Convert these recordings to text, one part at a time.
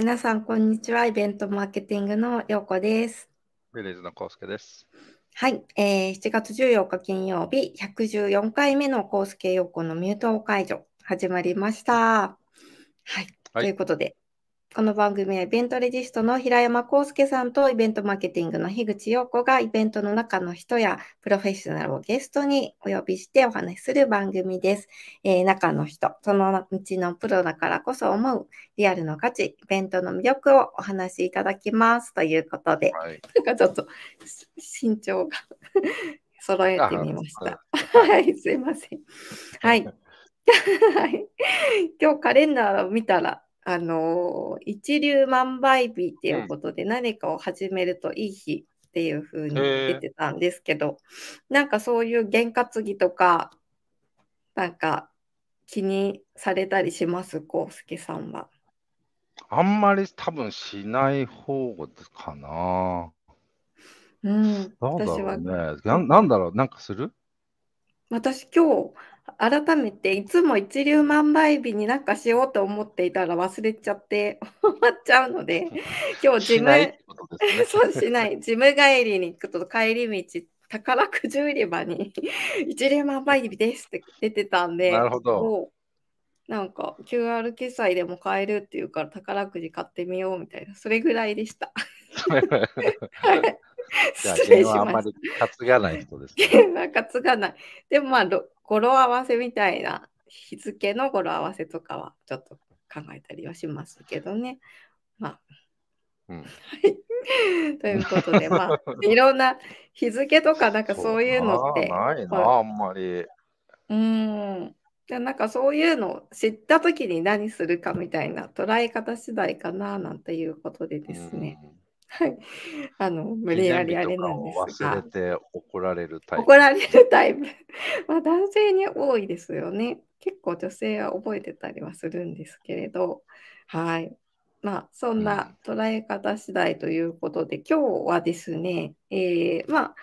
皆さん、こんにちは。イベントマーケティングのようこです。ビレーズのコウスケです。はい、えー7月14日金曜日、114回目のコースケ陽子のミュート解除、始まりました。はい、はいということで、この番組はイベントレジストの平山康介さんとイベントマーケティングの樋口陽子がイベントの中の人やプロフェッショナルをゲストにお呼びしてお話しする番組です。えー中の人、その道のプロだからこそ思うリアルの価値、イベントの魅力をお話しいただきますということで、はい。なんかちょっと身長が揃えてみました。あ。はい、すいません。はい。はい 今日カレンダーを見たら、あのー一粒万倍日っていうことで何かを始めるといい日っていう風に出てたんですけど、なんかそういう験担ぎとか、なんか気にされたりします、こうすけさんは。あんまり多分しない方かな。うん、どうだ私はろうね。ななんだろう、なんかする？私今日改めていつも一粒万倍日になんかしようと思っていたら忘れちゃって 終わっちゃうので今日ジムね。そうしないジム帰りに行くと帰り道宝くじ売り場に 一粒万倍日ですって出てたんでなるほどおなんか QR 決済でも買えるっていうから宝くじ買ってみようみたいなそれぐらいでした。はいじゃあ、失礼しゲはあんまり担がない人ですね。は担がない。でもまあ、ろ語呂合わせみたいな日付の語呂合わせとかはちょっと考えたりはしますけどね。まあ、うん ということで、まあ、いろんな日付とかなんかそういうのって、あないな、はあんまり。うーん。でなんかそういうのを知った時に何するかみたいな捉え方次第かななんていうことでですね。はい。あの、うん。無理やりあれなんですが忘れ。て怒られるタイプ。怒られるタイプ。まあ男性に多いですよね。結構女性は覚えてたりはするんですけれど、はい。まあそんな捉え方次第ということで、今日はですね、えーま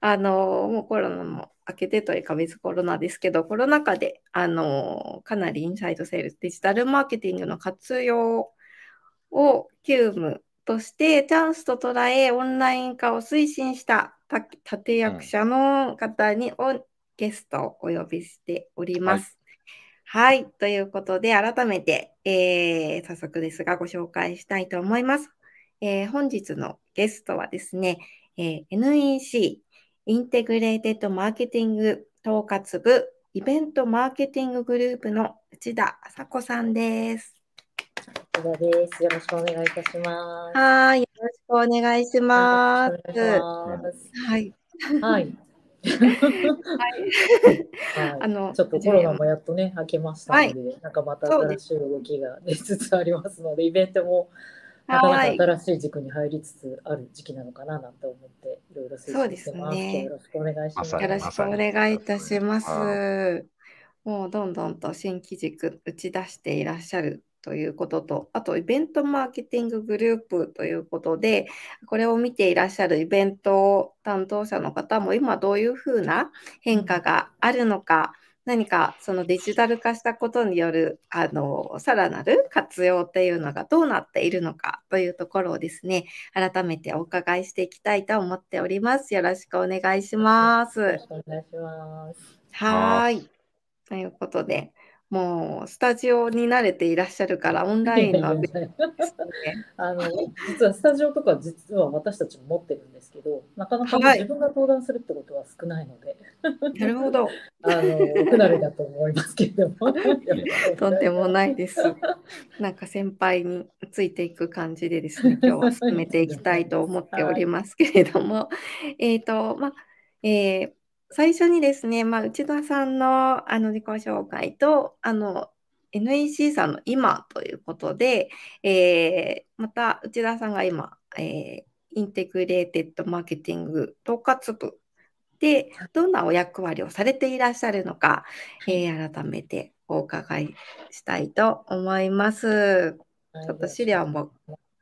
あ、あのもうコロナも明けてというか別コロナですけど、コロナ禍で、あのかなりインサイドセールス、デジタルマーケティングの活用を急務としてチャンスと捉えオンライン化を推進したた立役者の方におゲストをお呼びしております。はい、ということで改めて、えー早速ですがご紹介したいと思います。えー本日のゲストはですね、えー NEC インテグレーテッドマーケティング統括部イベントマーケティンググループの内田朝子さんです。内田です。よろしくお願いいたします。はい、よろしくお願いします。よろしくお願いしますはい。はい。あはい。の、ちょっとコロナもやっとね、明けましたので、はなんかまた新しい動きが出つつありますので、イベントもなかはい。なか新しい軸に入りつつある時期なのかななんて思って、いろいろ推進してます。そうですねよろしくお願いします。よろしくお願いいたしますは。もうどんどんと新規軸打ち出していらっしゃるということと、あとイベントマーケティンググループということで、これを見ていらっしゃるイベント担当者の方も今どういうふうな変化があるのか、何かそのデジタル化したことによるあのさらなる活用っていうのがどうなっているのかというところをですね、改めてお伺いしていきたいと思っております。よろしくお願いします。よろしくお願いします。はーい。ということで、もうスタジオに慣れていらっしゃるから、オンラインの。あの実はスタジオとか実は私たちも持ってるんですけど、なかなか自分が登壇するってことは少ないので、なるほど。あの不慣れだと思いますけれども。とんでもないです。なんか先輩についていく感じでですね、今日は進めていきたいと思っておりますけれども、えっと、まあ、えー最初にですね、まあ、内田さんのあの自己紹介と、あの、NEC さんの今ということで、えーまた内田さんが今、えーインテグレーテッドマーケティング統括部でどんなお役割をされていらっしゃるのか、えー改めてお伺いしたいと思います。ちょっと資料も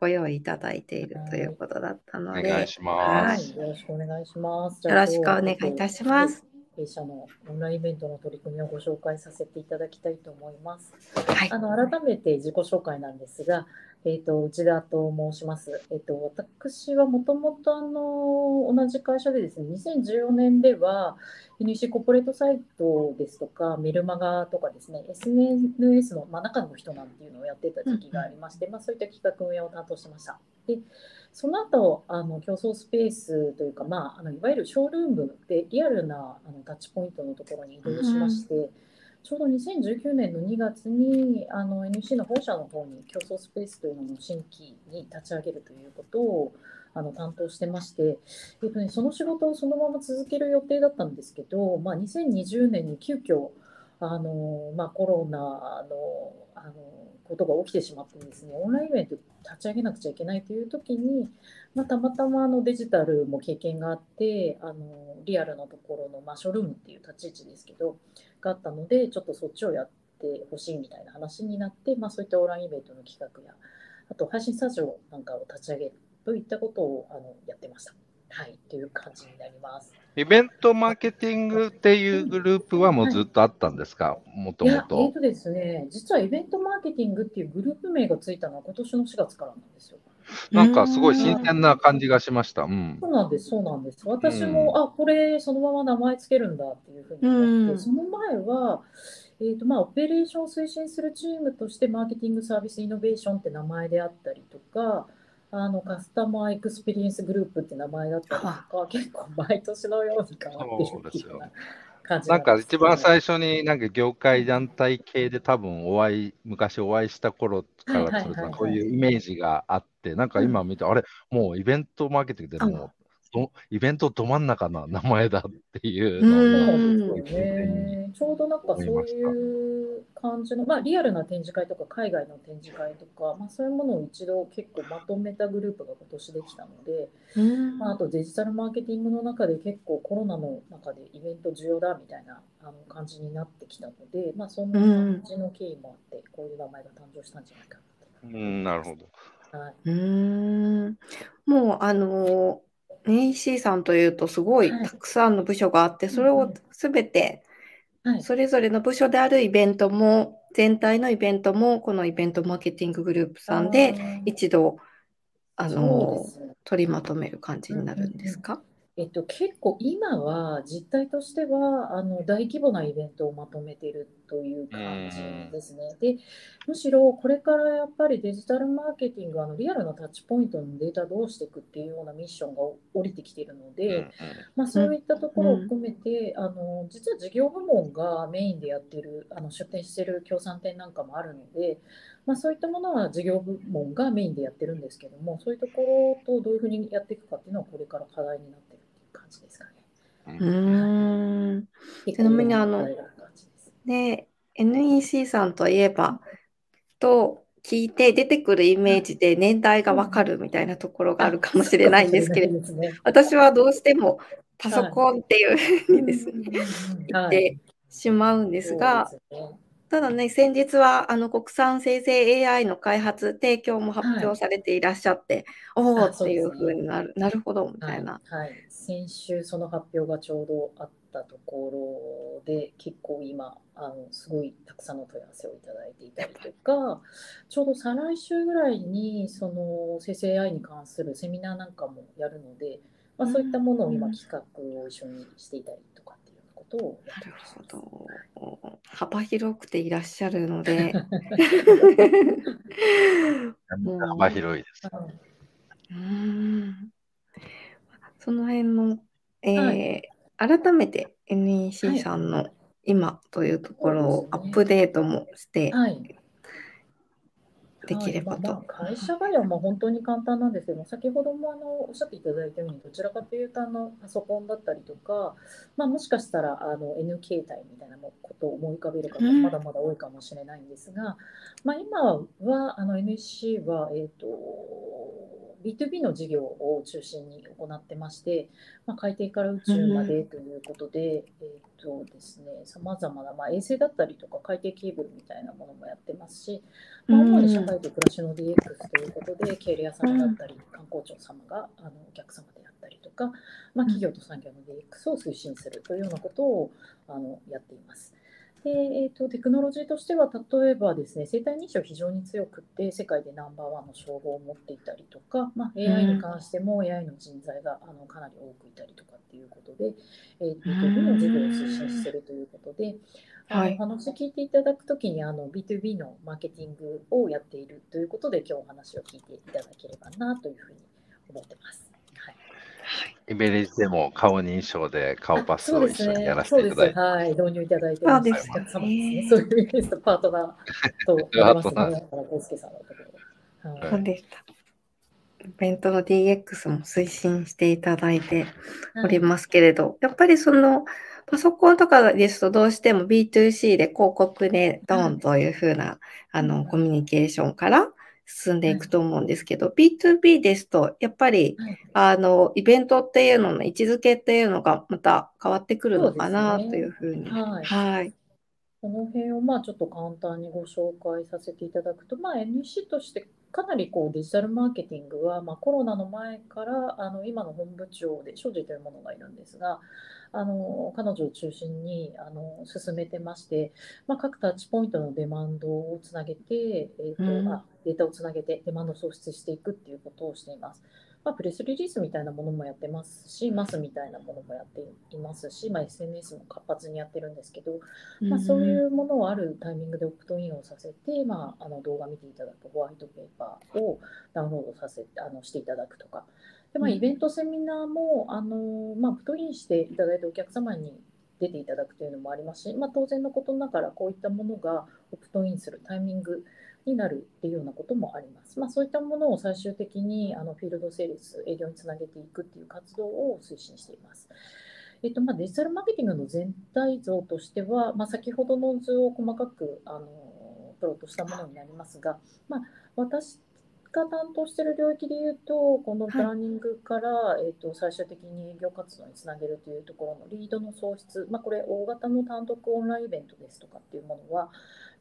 ご用意いただいているということだったので、お願いしはます。いよろしくお願いします。よろしくお願いいたします。弊社のオンラインイベントの取り組みをご紹介させていただきたいと思います。はいあの改めて自己紹介なんですが、えっ、と、内田と申します。えっ、と、私はもともとあの、同じ会社でですね、2014年では、NEC コーポレートサイトですとか、メルマガとかですね、SNS の、まあ、中の人なんていうのをやってた時期がありまして、まあ、そういった企画運営を担当してました。で、その後、あの、競争スペースというか、まあ、あのいわゆるショールームでリアルなあのタッチポイントのところに移動しまして、ちょうど2019年の2月にあの NEC の本社の方に競争スペースというのを新規に立ち上げるということをあの担当してまして、えっとね、その仕事をそのまま続ける予定だったんですけど、まあ、2020年に急遽あの、まあ、コロナのあのことが起きてしまってですね、オンラインイベント立ち上げなくちゃいけないという時に、まあ、たまたまあのデジタルも経験があって、あのリアルなところの、まあ、ショールームっていう立ち位置ですけど、があったので、ちょっとそっちをやってほしいみたいな話になって、まあ、そういったオンラインイベントの企画や、あと配信スタジオなんかを立ち上げるといったことをあのやってました。はい、という感じになります。イベントマーケティングっていうグループはもうずっとあったんですか、もともいや、えと。ーとですね、実はイベントマーケティングっていうグループ名がついたのは今年の4月からなんですよ。なんかすごい新鮮な感じがしました。うんそ。うなんです、そうなんです。私も、あ、これそのまま名前つけるんだっていうふうに思って、うんその前は、えーとまあ、オペレーションを推進するチームとしてマーケティングサービスイノベーションって名前であったりとか、あのカスタマーエクスペリエンスグループって名前だったりとか、結構毎年のように変わってるような感じなんか一番最初になんか業界団体系で多分お会い、昔お会いした頃からはいはいはいはい。すると、そういうイメージがあって、なんか今見て、あれ、もうイベントマーケティングでもイベントど真ん中な名前だっていうのをなんうんですよね。ちょうどなんかそういう感じの、まあ、リアルな展示会とか海外の展示会とか、まあ、そういうものを一度結構まとめたグループが今年できたので、うんまあ、あとデジタルマーケティングの中で結構コロナの中でイベント重要だみたいなあの感じになってきたので、まあ、そんな感じの経緯もあって、こういう名前が誕生したんじゃないかうん、なるほど。な。はい、うーんもうあの NEC さんというとすごいはい。たくさんの部署があって、それをすべてはい、それぞれの部署であるイベントも全体のイベントもこのイベントマーケティンググループさんで一度あの取りまとめる感じになるんですか？えっと、結構今は実態としてはあの大規模なイベントをまとめているという感じですね。でむしろこれからやっぱりデジタルマーケティングあのリアルなタッチポイントのデータどうしていくっていうようなミッションが降りてきているので、うんまあ、そういったところを含めて、あの実は事業部門がメインでやってるあの出展してる協賛店なんかもあるので、まあ、そういったものは事業部門がメインでやってるんですけどもそういうところとどういうふうにやっていくかっていうのはこれから課題になってるっていう感じですかね。うーん。結ちなみにあので NEC さんといえばと聞いて出てくるイメージで年代がわかるみたいなところがあるかもしれないんですけれどもね私はどうしてもパソコンっていうふうにですね、言っはい。てしまうんですが、そうですねただね、先日はあの国産生成 AI の開発、提供も発表されていらっしゃって、おおあっていうふうになる、なるほどみたはいいな。はい、先週その発表がちょうどあったところで結構今あのすごいたくさんの問い合わせをいただいていたりとかちょうど再来週ぐらいにその生成 AI に関するセミナーなんかもやるので、まあ、そういったものを今うん。企画を一緒にしていたりとかっていうことをやなるってます。ほど。幅広くていらっしゃるので、幅広いです。はうーん。その辺の、えーは改めて NEC さんの今というところをアップデートもしてい、はいできればと。はいまあまあ会社概要はまあ本当に簡単なんですけど先ほどもあのおっしゃっていただいたようにどちらかというとあのパソコンだったりとか、まあ、もしかしたらあの N 形態みたいなことを思い浮かべる方うんまだまだ多いかもしれないんですが、まあ、今はあの NSC は、えー、と B2B の事業を中心に行ってまして、まあ、海底から宇宙までということで、えーとですね、さまざまな、まあ、衛星だったりとか海底ケーブルみたいなものもやってますし、まあ、主に社会と暮らしの DX ということで、経理屋様だったり、観光庁様があのお客様であったりとか、まあ、企業と産業の DX を推進するというようなことをあのやっています。で、えーと、テクノロジーとしては、例えばですね、生体認証非常に強くて、世界でナンバーワンの称号を持っていたりとか、まあ、AI に関しても AI の人材があのかなり多くいたりとかっていうことで、えーと、B2B の事業を推進しているということで、あのお話聞いていただくときにあの B2B のマーケティングをやっているということで、今日お話を聞いていただければなというふうに思ってます。イメージでも顔認証で顔パスを一緒にやらせていただいて。はい、導入いただいてます。そうですね。そういうイメージとパートナーとやりますね。そうでした。イベントの DX も推進していただいておりますけれど、やっぱりそのパソコンとかですとどうしても B2C で広告でドンというふうな、あのコミュニケーションから進んでいくと思うんですけど、はい、B2B ですと、やっぱり、はい、あの、イベントっていうのの位置づけっていうのがまた変わってくるのかなというふうに。はい。はい、この辺をまあちょっと簡単にご紹介させていただくと、まあ、NEC としてかなりこうデジタルマーケティングは、まあ、コロナの前からあの今の本部長で庄司というものがいるんですが、あの彼女を中心にあの進めてまして、まあ、各タッチポイントのデマンドをつなげて、えーと、うん、あデータをつなげてデマンドを創出していくっていうことをしています。まあ、プレスリリースみたいなものもやってますし、マスみたいなものもやっていますし、まあ、SNS も活発にやってるんですけど、まあ、そういうものをあるタイミングでオプトインをさせて、まあ、あの動画見ていただくホワイトペーパーをダウンロードさせあのしていただくとか、でまあ、イベント、セミナーも、あのまあ、プトインしていただいたお客様に出ていただくというのもありますし、まあ、当然のことながらこういったものがオプトインするタイミングになるっていうようなこともあります。まあ、そういったものを最終的にあのフィールドセールス、営業につなげていくっていう活動を推進しています。えっとまあ、デジタルマーケティングの全体像としては、まあ、先ほどの図を細かくあのプロットしたものになりますが、まあ、私が担当している領域でいうと、このプランニングから、はい、えーと、最終的に営業活動につなげるというところのリードの創出、まあ、これ、大型の単独オンラインイベントですとかっていうものは、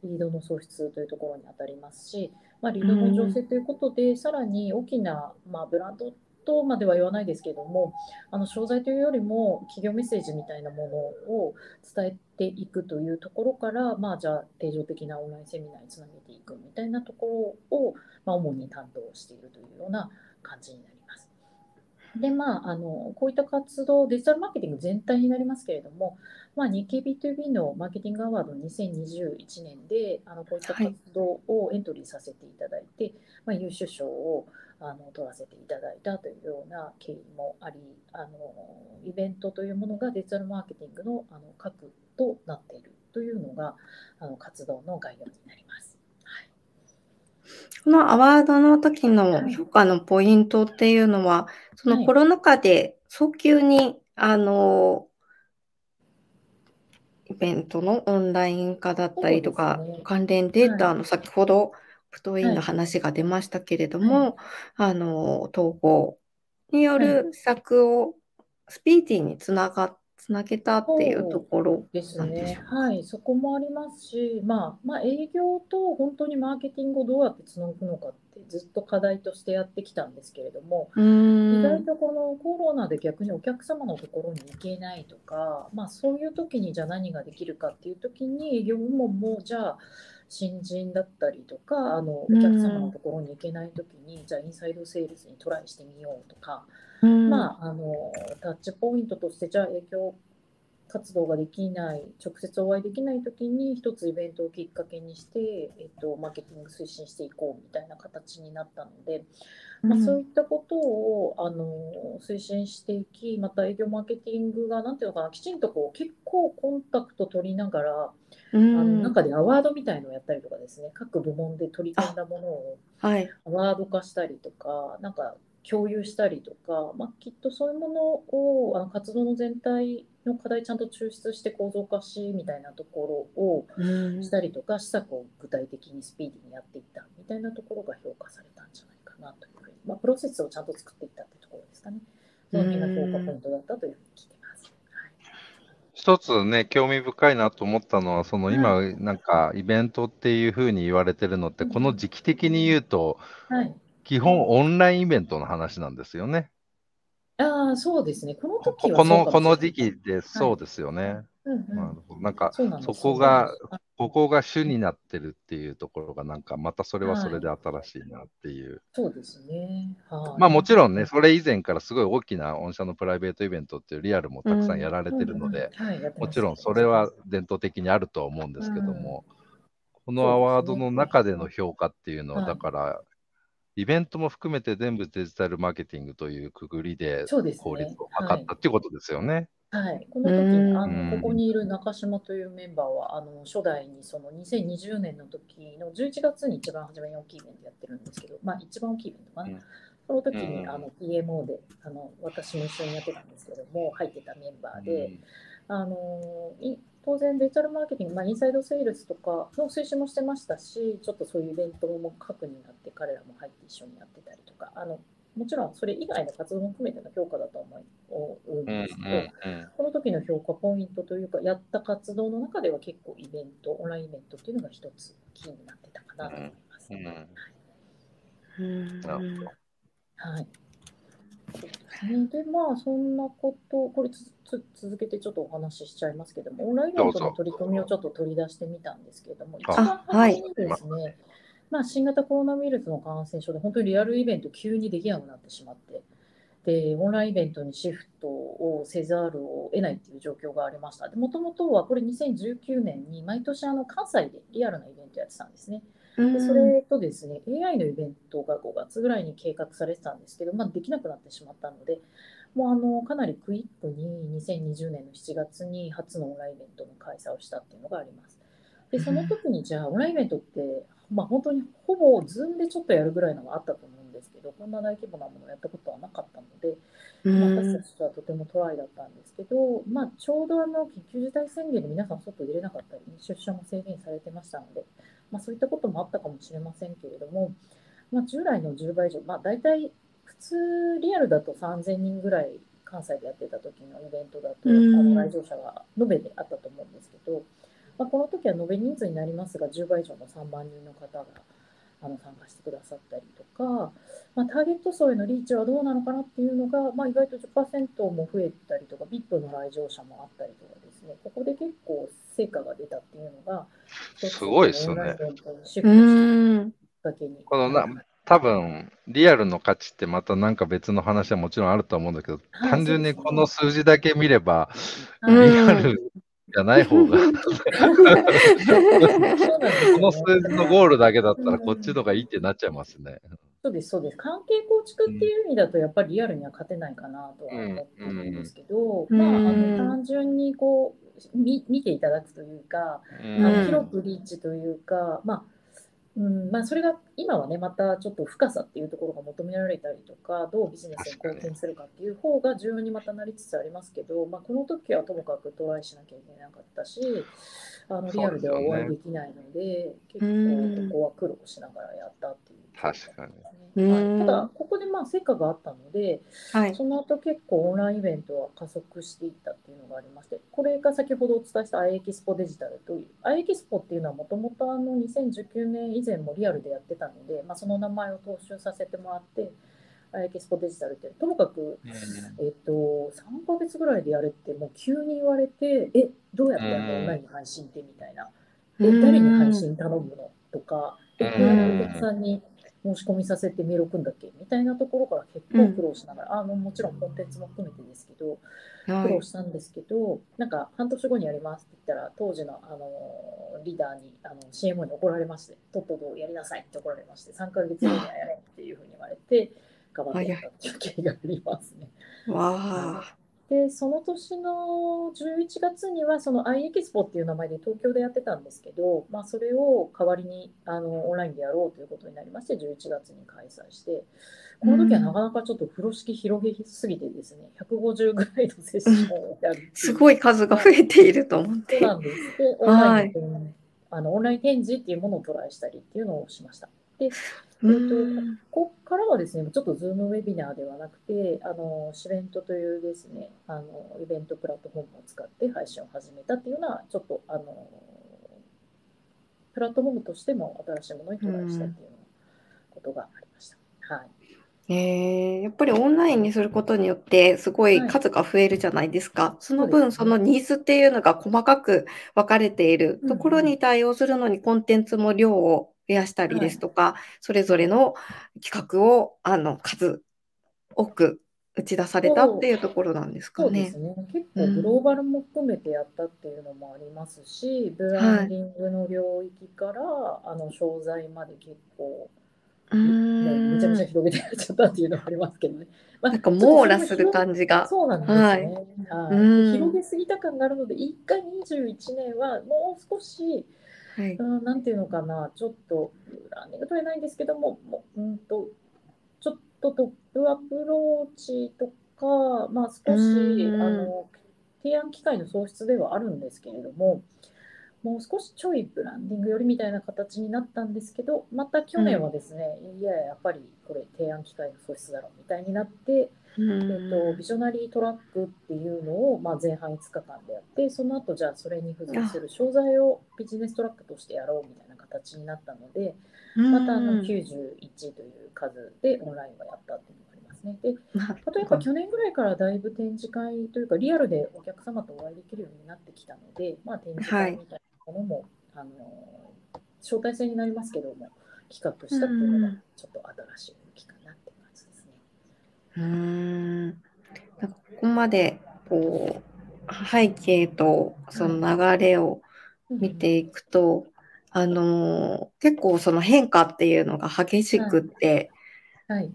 リードの創出というところに当たりますし、まあ、リードの醸成ということで、さらに大きな、まあ、ブランドとまでは言わないですけれども、あの商材というよりも企業メッセージみたいなものを伝えていくというところから、まあ、じゃあ定常的なオンラインセミナーにつなげていくみたいなところを、まあ、主に担当しているというような感じになります。で、まあ、あのこういった活動、デジタルマーケティング全体になりますけれども、まあ、日経 B2B のマーケティングアワード2021年であのこういった活動をエントリーさせていただいて、はい、まあ、優秀賞をあの取らせていただいたというような経緯もありあのイベントというものがデジタルマーケティングのあの核となっているというのがあの活動の概要になります。このアワードの時の評価のポイントっていうのは、そのコロナ禍で早急に、あの、イベントのオンライン化だったりとか、ね、関連データの先ほど、プトインの話が出ましたけれども、はい、あの、統合による施策をスピーディーにつながっつなげたっていうところですね。はい、そこもありますし、まあ、まあ、営業と本当にマーケティングをどうやってつなぐのかってずっと課題としてやってきたんですけれども、意外とこのコロナで逆にお客様のところに行けないとか、まあ、そういう時にじゃあ何ができるかっていう時に営業部門もじゃあ新人だったりとかあのお客様のところに行けない時にじゃあインサイドセールスにトライしてみようとか。まあ、あのタッチポイントとしてじゃあ影響活動ができない直接お会いできない時に一つイベントをきっかけにして、えっと、マーケティング推進していこうみたいな形になったので、まあ、そういったことをあの推進していきまた営業マーケティングが何ていうのかなきちんとこう結構コンタクト取りながら、あの中でアワードみたいのをやったりとかですね。各部門で取り組んだものをアワード化したりとか、なんか共有したりとか、まあ、きっとそういうものをあの活動の全体の課題ちゃんと抽出して構造化しみたいなところをしたりとか、施策を具体的にスピーディーにやっていったみたいなところが評価されたんじゃないかなというふうに、まあ、プロセスをちゃんと作っていったというところですかね。その辺が評価ポイントだったというふうに聞いて。一つね、興味深いなと思ったのは、その今、なんかイベントっていうふうに言われてるのって、この時期的に言うと、はい、基本オンラインイベントの話なんですよね。ああ、そうですね。このこ時はこのこの時期でそうですよね。うんうん。なんかそうなんそこがここが主になってるっていうところがなんかまたそれはそれで新しいなっていう。そうですね。はい。まあもちろんね、それ以前からすごい大きな御社のプライベートイベントっていうリアルもたくさんやられてるので、うんうんはい。やってます。もちろんそれは伝統的にあるとは思うんですけども、このアワードの中での評価っていうのは、はい。だから、イベントも含めて全部デジタルマーケティングというくぐりでそうですね。効率を図ったっていうことですよね。はい、この時うん。あうん。のここにいる中島というメンバーはあの初代にその2020年の時の11月に一番初めに大きいイベントやってるんですけど、まあ、一番大きいイベントかな、うん。その時に、うん。あの PMO であの私も一緒にやってたんですけども入ってたメンバーで、あのい当然デジタルマーケティング、まあ、インサイドセールスとかの推進もしてましたしちょっとそういうイベントも核になって彼らも入って一緒にやってたりとかあのもちろんそれ以外の活動も含めての評価だと思うんですけど、この時の評価ポイントというか、やった活動の中では結構イベント、オンラインイベントっていうのが一つキーになってたかなと思います。うんうんうんなるほどはい。そうですね、で、まあ、そんなこと、これつつ続けてちょっとお話ししちゃいますけども、オンラインイベントの取り組みをちょっと取り出してみたんですけれども、一あ番はい初めにですね、まあ、新型コロナウイルスの感染症で本当にリアルイベント急にできなくなってしまって、で、オンラインイベントにシフトをせざるを得ないっていう状況がありました。で、もともとはこれ2019年に毎年あの関西でリアルなイベントやってたんですね。でそれとですね、AI のイベントが5月ぐらいに計画されてたんですけど、まあ、できなくなってしまったので、もうあのかなりクイックに2020年の7月に初のオンラインイベントの開催をしたっていうのがあります。で、その時にじゃあ、オンラインイベントって、まあ、本当にほぼ Zoom でちょっとやるぐらいのがあったと思ですけど、こんな大規模なものをやったことはなかったので、うん。私たちとはとてもトライだったんですけど、まあ、ちょうどあの緊急事態宣言で皆さん外出れなかったり、出社も制限されてましたので、まあ、そういったこともあったかもしれませんけれども、まあ、従来の10倍以上、まあ、大体普通リアルだと3000人ぐらい関西でやってた時のイベントだと、あうん。の来場者が延べであったと思うんですけど、まあ、この時は延べ人数になりますが、10倍以上の3万人の方があの参加してくださったりとか、まあ、ターゲット層へのリーチはどうなのかなっていうのが、まあ、意外と10%も増えたりとか、VIP の来場者もあったりとかですね、ここで結構成果が出たっていうのが、すごいっすよねたきんっかけに。このな多分リアルの価値ってまたなんか別の話はもちろんあると思うんだけど、はい単純にこの数字だけ見れば、リアルじゃない方が、この数字のゴールだけだったらこっちのがいいってなっちゃいますね。そうです、そうです。関係構築っていう意味だと、やっぱりリアルには勝てないかなとは思ってるんですけど、うん。まあ、あうんの単純にこうみ見ていただくというか、うあうんの広くリーチというか、まあうんまあ、それが今はね、またちょっと深さっていうところが求められたりとか、どうビジネスに貢献するかっていう方が重要にまたなりつつありますけど、まあ、この時はともかくトライしなきゃいけなかったし、あのリアルではお会いできないので、結構ここは苦労しながらやったっていう。ね、うんはい、ただ、ここでまあ成果があったので、はい。その後結構オンラインイベントは加速していったっていうのがありまして、これが先ほどお伝えした i エキスポデジタルという、i エキスポっていうのはもともと2019年以前もリアルでやってたので、まあ、その名前を踏襲させてもらって、エキスポデジタルっていう、ともかく、えっと、3ヶ月ぐらいでやれってもう急に言われて、え、どうやってやるの？うん。オンライン配信ってみたいな。え、誰に配信頼むの？とか、お客さんに申し込みさせてメール送るんだっけみたいなところから結構苦労しながら、あのもちろんコンテンツも含めてですけど、苦労したんですけど、なんか半年後にやりますって言ったら、当時のあのリーダーにあの CMO に怒られまして、とっととやりなさいって怒られまして、3ヶ月後にはやれっていうふうに言われて、頑張ってやったっていう経緯がありますね。わあ。で、その年の11月には、その i エキスポっていう名前で東京でやってたんですけど、まあ、それを代わりにあのオンラインでやろうということになりまして、11月に開催して、この時はなかなかちょっと風呂敷広げすぎてですね、150ぐらいのセッションをやるうすごい数が増えていると思って。そうなんです。で、オンラインの、あのオンライン展示っていうものをトライしたりっていうのをしました。で、うんここからはですね、ちょっと Zoom ウェビナーではなくて、あの、シベントというですね、あの、イベントプラットフォームを使って配信を始めたっていうのは、ちょっと、あの、プラットフォームとしても新しいものにトライしたっていうことがありました。はい。えー、やっぱりオンラインにすることによってすごい数が増えるじゃないですか。その分、そのニーズっていうのが細かく分かれているところに対応するのにコンテンツも量を増やしたりですとか、それぞれの企画をあの数多く打ち出されたっていうところなんですかそうでね。すね。結構グローバルも含めてやったっていうのもありますし、ブランディングの領域から、あの商材まで結構、めちゃめちゃ広げてやっちゃったっていうのはありますけどね。まあなんか網羅する感じが。そうなんですね。はいはいうん広げすぎた感があるので、一回21年はもう少し、はい。うん、なんていうのかな、ちょっと、ブランディング取れないんですけども、もううんと、ちょっとトップアプローチとか、まあ少し、うん。あの、提案機会の創出ではあるんですけれども、もう少しちょいブランディング寄りみたいな形になったんですけど、また去年はですね、いや、やっぱりこれ提案機会の創出だろうみたいになって、うえっんと、ビジョナリートラックっていうのを、まあ、前半5日間でやって、その後じゃあそれに付随する商材をビジネストラックとしてやろうみたいな形になったので、またあのうん。91という数でオンラインはやったっていうのがありますね。で、なるあとやっぱ去年ぐらいからだいぶ展示会というか、リアルでお客様とお会いできるようになってきたので、まあ、展示会みたいなものも、あの招待制になりますけども、企画したっていうのがちょっと新しい動きかなって感じですね。うーん。なんかここまでこう背景とその流れを見ていくと、あのー結構その変化っていうのが激しくって、はい。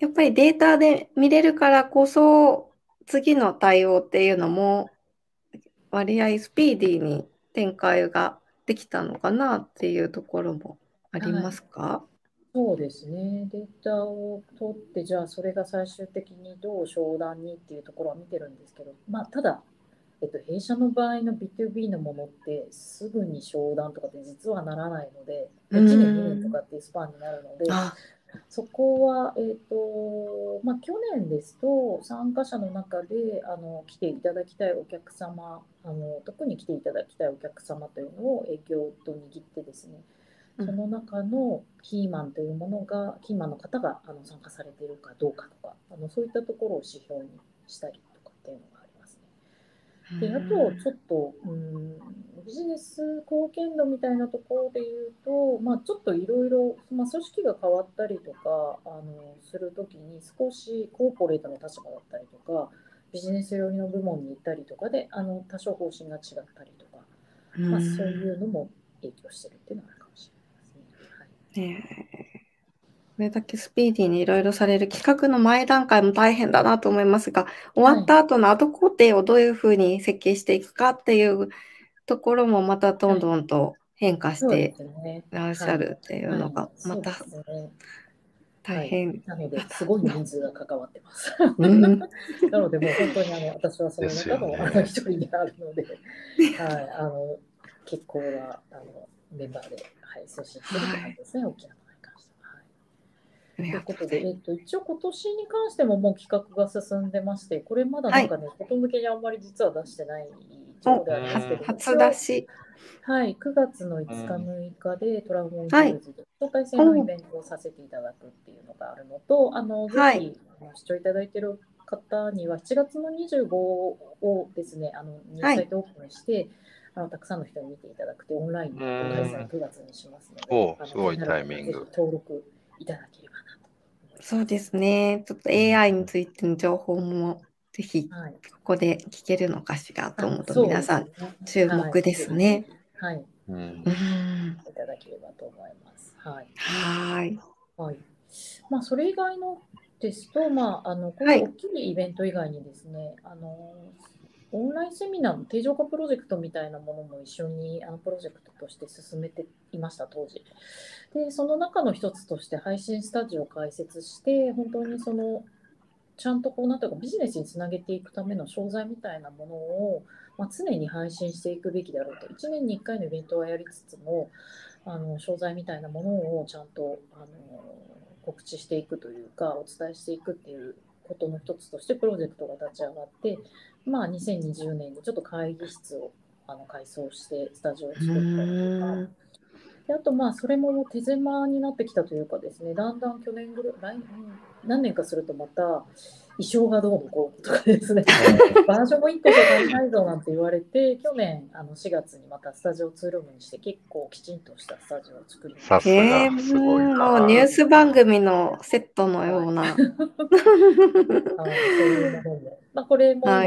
やっぱりデータで見れるからこそ次の対応っていうのも割合スピーディーに展開ができたのかなっていうところもありますか、そうですね。データを取って、じゃあそれが最終的にどう商談にっていうところは見てるんですけど、まあ、ただ、えっと、弊社の場合の B2B のものって、すぐに商談とかって実はならないので、1うん年、2年とかっていうスパンになるので、あそこは、えっと、まあ、去年ですと、参加者の中で、あの、来ていただきたいお客様、あの、特に来ていただきたいお客様というのを営業と握ってですね、うんその中のキーマンというものが、キーマンの方があの参加されているかどうかとか、あのそういったところを指標にしたりとかっていうのがありますね。で、あと、ちょっと、うん、ビジネス貢献度みたいなところで言うと、まあ、ちょっといろいろ、まあ、組織が変わったりとか、あの、するときに少しコーポレートの立場だったりとか、ビジネス寄りの部門に行ったりとかで、あの、多少方針が違ったりとか、まあ、そういうのも影響してるっていうのがあね。え。これだけスピーディーにいろいろされる企画の前段階も大変だなと思いますが、終わった後の後工程をどういうふうに設計していくかっていうところもまたどんどんと変化してらっしゃるっていうのがはい。また大変。なので、すごい人数が関わってます。うん。なので、もう本当にあの私はその中の一人であるので、はい、あの結構なあのメンバーで、はい、推進してるって感じですね、沖縄に関しては。はいということで、えっと、一応今年に関してももう企画が進んでまして、これまだなんかね、外向けにあんまり実は出してない情報ではありますけど、す。初出し。はい、9月の5日、6日でトラウモンヒはいルズで招待制のイベントをさせていただくっていうのがあるのと、あのぜはいひ視聴いただいている方には7月の25をですね、あのニューはいサイトオープンして、あのたくさんの人に見ていただくて、オンラインで開催9月にしますので、すごいタイミング登録いただければなと。そうですね。ちょっと AI についての情報もぜひはい、ここで聞けるのかしらと思うと皆さん注目ですね。はい、はいうんうん。いただければと思います。はいはーい。はい。まあ、それ以外のですと、まあ、あの、こはいの大きいイベント以外にですね、あの、オンラインセミナーの定常化プロジェクトみたいなものも一緒にあのプロジェクトとして進めていました、当時。で、その中の一つとして配信スタジオを開設して、本当にその、ちゃんとこう、なんていうか、ビジネスにつなげていくための商材みたいなものを、まあ、常に配信していくべきだろうと。1年に1回のイベントはやりつつも、あの商材みたいなものをちゃんとあの告知していくというか、お伝えしていくっていうことの一つとしてプロジェクトが立ち上がって、まあ、2020年にちょっと会議室をあの改装してスタジオを作ったりとか、であと、まあ、それも手狭になってきたというかですね、だんだん去年ぐらい、何年かするとまた、衣装がどうのこうとかですね、バージョンも1個じゃ足りないぞなんて言われて、去年あの4月にまたスタジオツールームにして、結構きちんとしたスタジオを作りました。さすが。へえ、すごいな。もうニュース番組のセットのような。そういうものも。まあ、これも今、は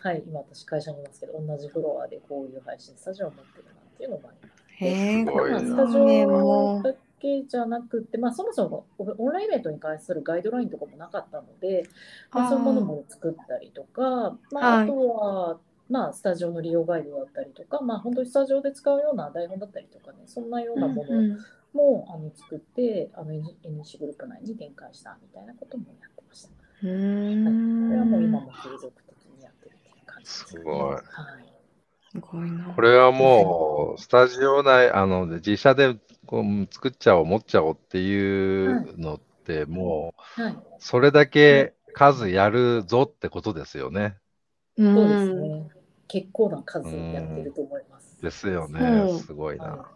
はいい、今私会社にいますけど、同じフロアでこういう配信スタジオを持ってるなっていうのもあります。へえ、すごいな。まあ、スタジねオけじゃなくて、まあ、そもそもオンラインイベントに関するガイドラインとかもなかったので、まあ、そういうものも作ったりとか、まあ、はい。あとは、まあ、スタジオの利用ガイドだったりとか、まあ、本当にスタジオで使うような台本だったりとかね、そんなようなものうんうん。も、あの作って、あの NC グループ内に展開したみたいなこともやってました。うはい、ーこれはもう今んも継続的にやってるっていう感じです、すごい。はい。すごいな。これはもう、スタジオ内、あの、自社でこう作っちゃおう、持っちゃおうっていうのって、もう、はい、それだけ数やるぞってことですよね。うんそうですね。結構な数やってると思います。ですようね。んすごいな。は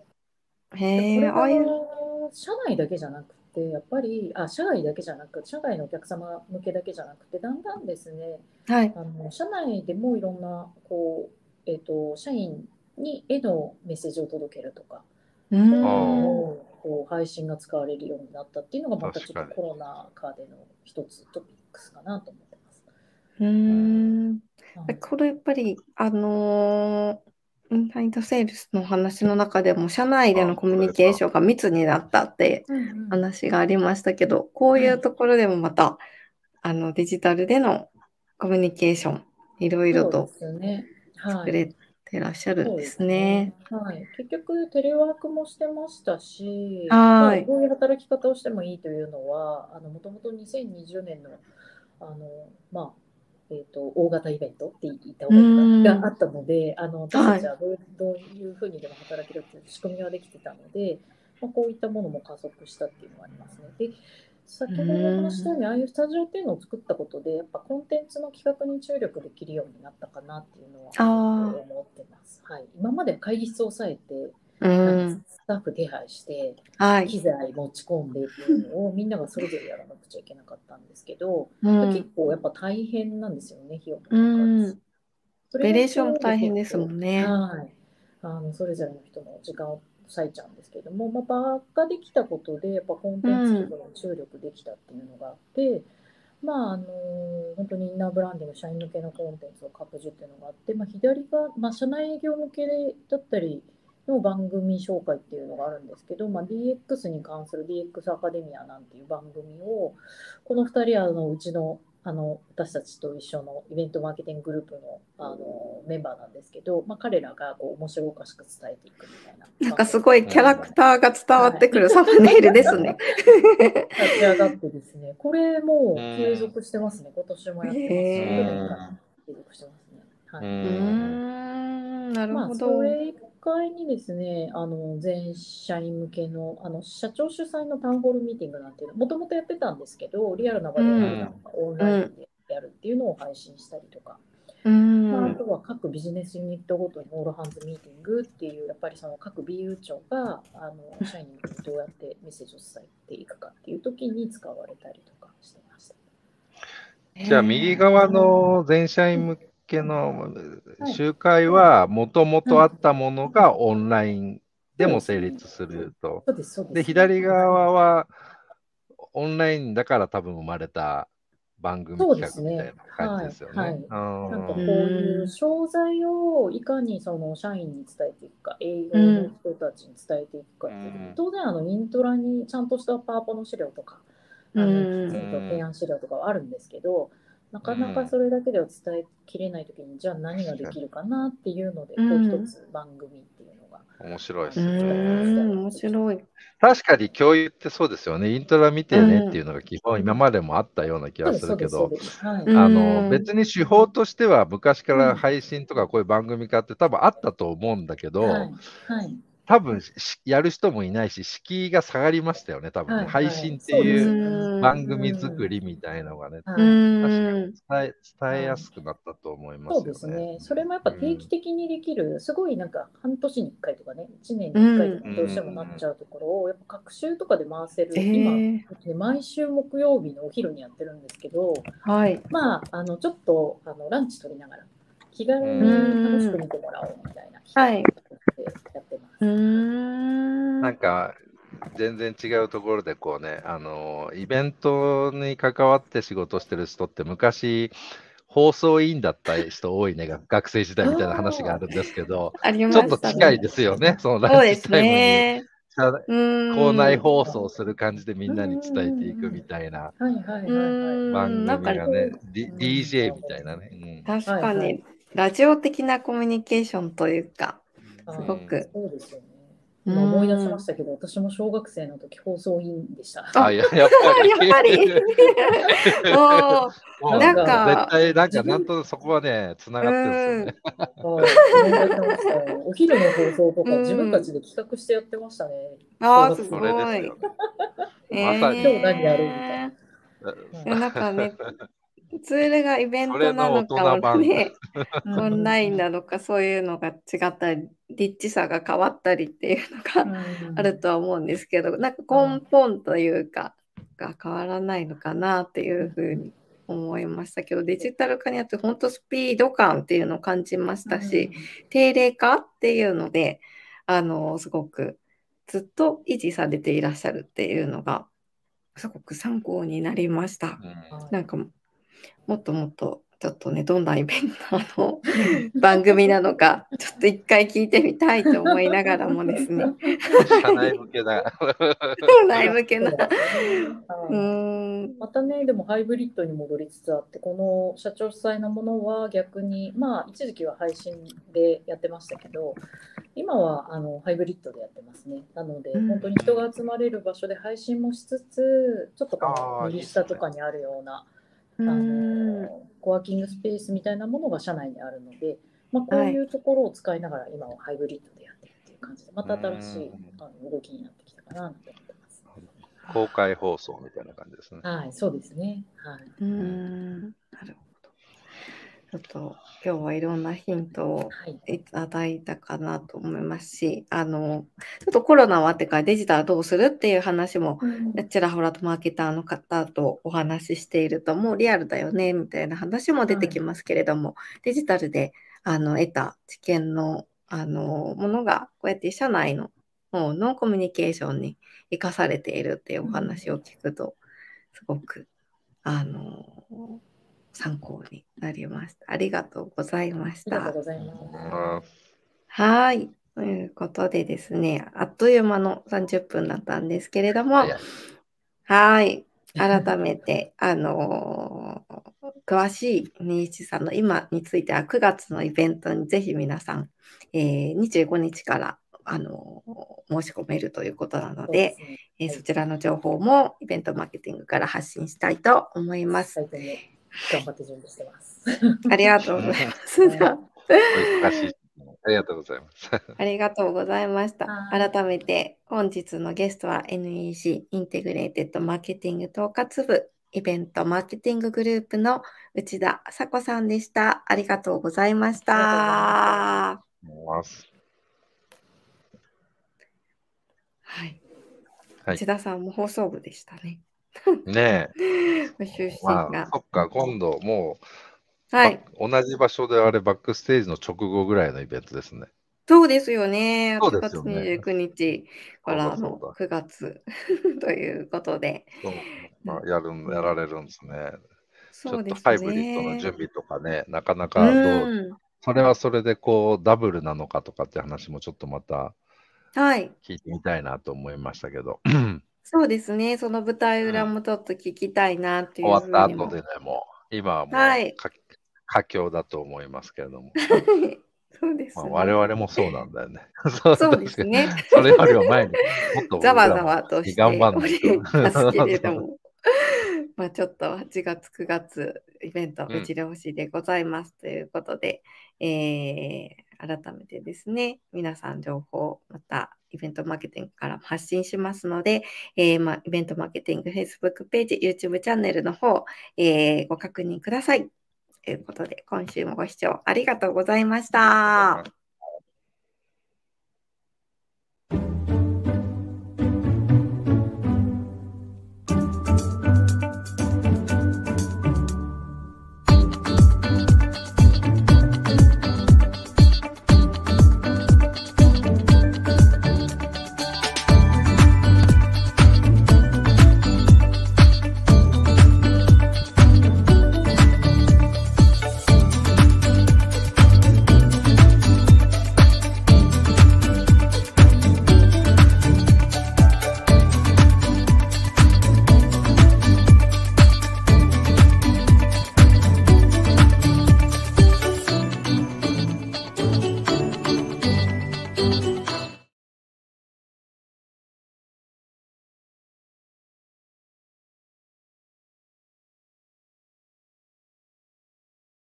へえ、い、これああいう。が社内だけじゃなくて、やっぱり、あ、社外だけじゃなく、社外のお客様向けだけじゃなくて、だんだんですね、はい。あの社内でもいろんな、こう、えっ、と、社員にへのメッセージを届けるとか、うん。をこう配信が使われるようになったっていうのが、またちょっとコロナ禍での一つトピックスかなと思ってます。うん。はいこれやっぱり、あのーインターネットセールスの話の中でも、社内でのコミュニケーションが密になったって話がありましたけど、こういうところでもまた、あのデジタルでのコミュニケーション、いろいろそうとですね。はい。作れてらっしゃるんでそうですすね。。はい。結局、テレワークもしてましたし、はいまあどういう働き方をしてもいいというのは、あの、もともと2020年の、あの、まあ、えっと、大型イベントって言った方があったので、あの、私たちはどう,、どういうふうにでも働けるっていう仕組みはできてたので、まあ、こういったものも加速したっていうのはありますね。で先ほどお話ししたように、ああいうスタジオっていうのを作ったことで、やっぱコンテンツの企画に注力できるようになったかなっていうのは思ってます。はい、今まで会議室を抑えて、うん。スタッフ手配して、はい。機材持ち込んでっていうのを みんながそれぞれやらなくちゃいけなかったんですけど、うん結構やっぱ大変なんですよね、費用もかかうるしん。オペレーションも大変ですもんね。はい。あのそれぞれの人の時間を割いちゃうんですけども、まあ、場ができたことで、やっぱコンテンツとかに注力できたっていうのがあって、まあ、あの本当にインナーブランディング、社員向けのコンテンツを拡充っていうのがあって、まあ、左が、まあ、社内営業向けだったりの番組紹介っていうのがあるんですけど、まあ、DX に関する DX アカデミアなんていう番組を、この2人はあのうちのあの私たちと一緒のイベントマーケティンググループのあのメンバーなんですけど、まあ、彼らがこう面白おかしく伝えていくみたいな。なんかすごいキャラクターが伝わってくるサムネイルですね。立ち上がってですね、これも継続してますね、今年もやってますし、へー継続してますね。はい。うん、なるまあ、ほど。それ以外にですね、あの全社員向けのあの社長主催のタウンホールミーティングなんていうの、もともとやってたんですけど、リアルな場でやるのかオンラインでやるっていうのを配信したりとか、うまあ、あん。とは各ビジネスユニットごとにオールハンズミーティングっていう、やっぱりその各 BU 長があの社員に向けてどうやってメッセージを伝えていくかっていう時に使われたりとかしてました。じゃあ、右側の全社員向けの集会は、もともとあったものがオンラインでも成立すると。そうです、そうです。で、左側はオンラインだから多分生まれた番組企画みたいな感じですよそうですね。なんかこううんいう商材をいかにその社員に伝えていくか、営業の人たちに伝えていくかっていう、うん。当然あのイントラにちゃんとしたパワポの資料とか、あうん。のきちんと提案資料とかはあるんですけど、なかなかそれだけでは伝えきれないときに、じゃあ何ができるかなっていうので、こうんう一つ番組っていうのが。面白いですうね。面白い。確かに共有ってそうですよね。イントラ見てねっていうのが基本今までもあったような気がするけどはい。あの別に手法としては昔から配信とかこういう番組化って多分あったと思うんだけど、はい。はい。多分しやる人もいないし、敷居が下がりましたよね、多分ね。はいはい配信っていうね番組作りみたいのがね、はういん。伝え伝えやすくなったと思いますよね。そうですね。それもやっぱ定期的にできる、すごいなんか半年に1回とかね、1年に1回とかどうしてもなっちゃうところを、やっぱ各週とかで回せる、え今、ー、毎週木曜日のお昼にやってるんですけど、はい。まあ、あのちょっとあのランチ取りながら、気軽に楽しく見てもらおうみたいなはい。やってます。ん。なんか、全然違うところでこうね、あの、イベントに関わって仕事してる人って昔、放送委員だった人多いね、が学生時代みたいな話があるんですけど、ありまちょっ。と近いですよね、そのそうですランチタイムに。ね。社うん。校内放送する感じでみんなに伝えていくみたいなはいはいはいうんはい。番なんか組がね、うん D- DJ みたいなね。確かに、ラジオ的なコミュニケーションというか、すごく。そうですよね。うん。今思い出しましたけど、私も小学生の時放送委員でした。あ、ややっぱり。やっぱり。おーもうなんか。絶対、なんか、なんとそこはね、つながってるお昼の放送とかうん。自分たちで企画してやってましたね。あーすそごい。まさに。今日何やるみたいな。なんかね、ツールがイベントなのか版ね、うん。オンラインなのか、そういうのが違ったり、リッチさが変わったりっていうのがあるとは思うんですけど、なんか根本というか、が変わらないのかなっていうふうに思いました。けど、デジタル化によって本当スピード感っていうのを感じましたし、定例化っていうので、あの、すごくずっと維持されていらっしゃるっていうのが、すごく参考になりました。うん。なんかもっともっとちょっとねどんなイベントの 番組なのかちょっと一回聞いてみたいと思いながらもですね。社内向けだ。内向けな。またね、でもハイブリッドに戻りつつあって、この社長主催のものは逆に、まあ、一時期は配信でやってましたけど、今はあのハイブリッドでやってますね。なので、うん。本当に人が集まれる場所で配信もしつつ、ちょっと右下とかにあるような、うあんのコワーキングスペースみたいなものが社内にあるので、まあ、こういうところを使いながら今はハイブリッドでやってるっていう感じで、また新しいうんあの動きになってきたかなと思ってます。公開放送みたいな感じですね。はい、そうですね。はい。うーんなるほどちょっと今日はいろんなヒントをはい。いただいたかなと思いますしあのちょっとコロナ終わってからデジタルどうするっていう話もちらほらとマーケターの方とお話ししているともうリアルだよねみたいな話も出てきますけれども、デジタルであの得た知見のあのものがこうやって社内の方のコミュニケーションに生かされているっていうお話を聞くと、すごくあの参考になりました。ありがとうございましたありがとう。ございます。はい。ということでですね、あっという間の30分だったんですけれども、はい。改めて、あのー詳しい新一さんの今については9月のイベントにぜひ皆さん、えー25日から、あのー申し込めるということなので、そねえーそちらの情報もイベントマーケティングから発信したいと思います。サイトに頑張って準備してます。ありがとうございます。難しい。ありがとうございます。ありがとうございました。はい改めて本日のゲストは NEC インテグレーテッドマーケティング統括部イベントマーケティンググループの内田朝子さんでした。ありがとうございました。はい。はい内田さんも放送部でしたね。ね ご出身え。まあが、。そっか、今度もう、はい。ば同じ場所であれ、バックステージの直後ぐらいのイベントですね。そうですよね。よね8月29日からのそうだそう9月 ということで。まあ、やるんやられるんですね。そうですね。ハイブリッドの準備とかね、なかなかどう、うんそれはそれでこうダブルなのかとかって話もちょっとまたはい。聞いてみたいなと思いましたけど、そうですね。その舞台裏もちょっと聞きたいなっていう終わった後でね、もう、今はもう、はいか佳境だと思いますけれども、そうですまあ、ね。我々もそうなんだよね。そそうですね。それよりも前に、もっと ざわざわとして頑張ますけれと。ども。まあちょっと8月、9月イベント、うんうちでほしいでございますということで、えー改めてですね、皆さん情報、またイベントマーケティングから発信しますので、えー、ま、イベントマーケティング Facebook ページ、YouTube チャンネルの方、えー、ご確認ください。ということで、今週もご視聴ありがとうございました。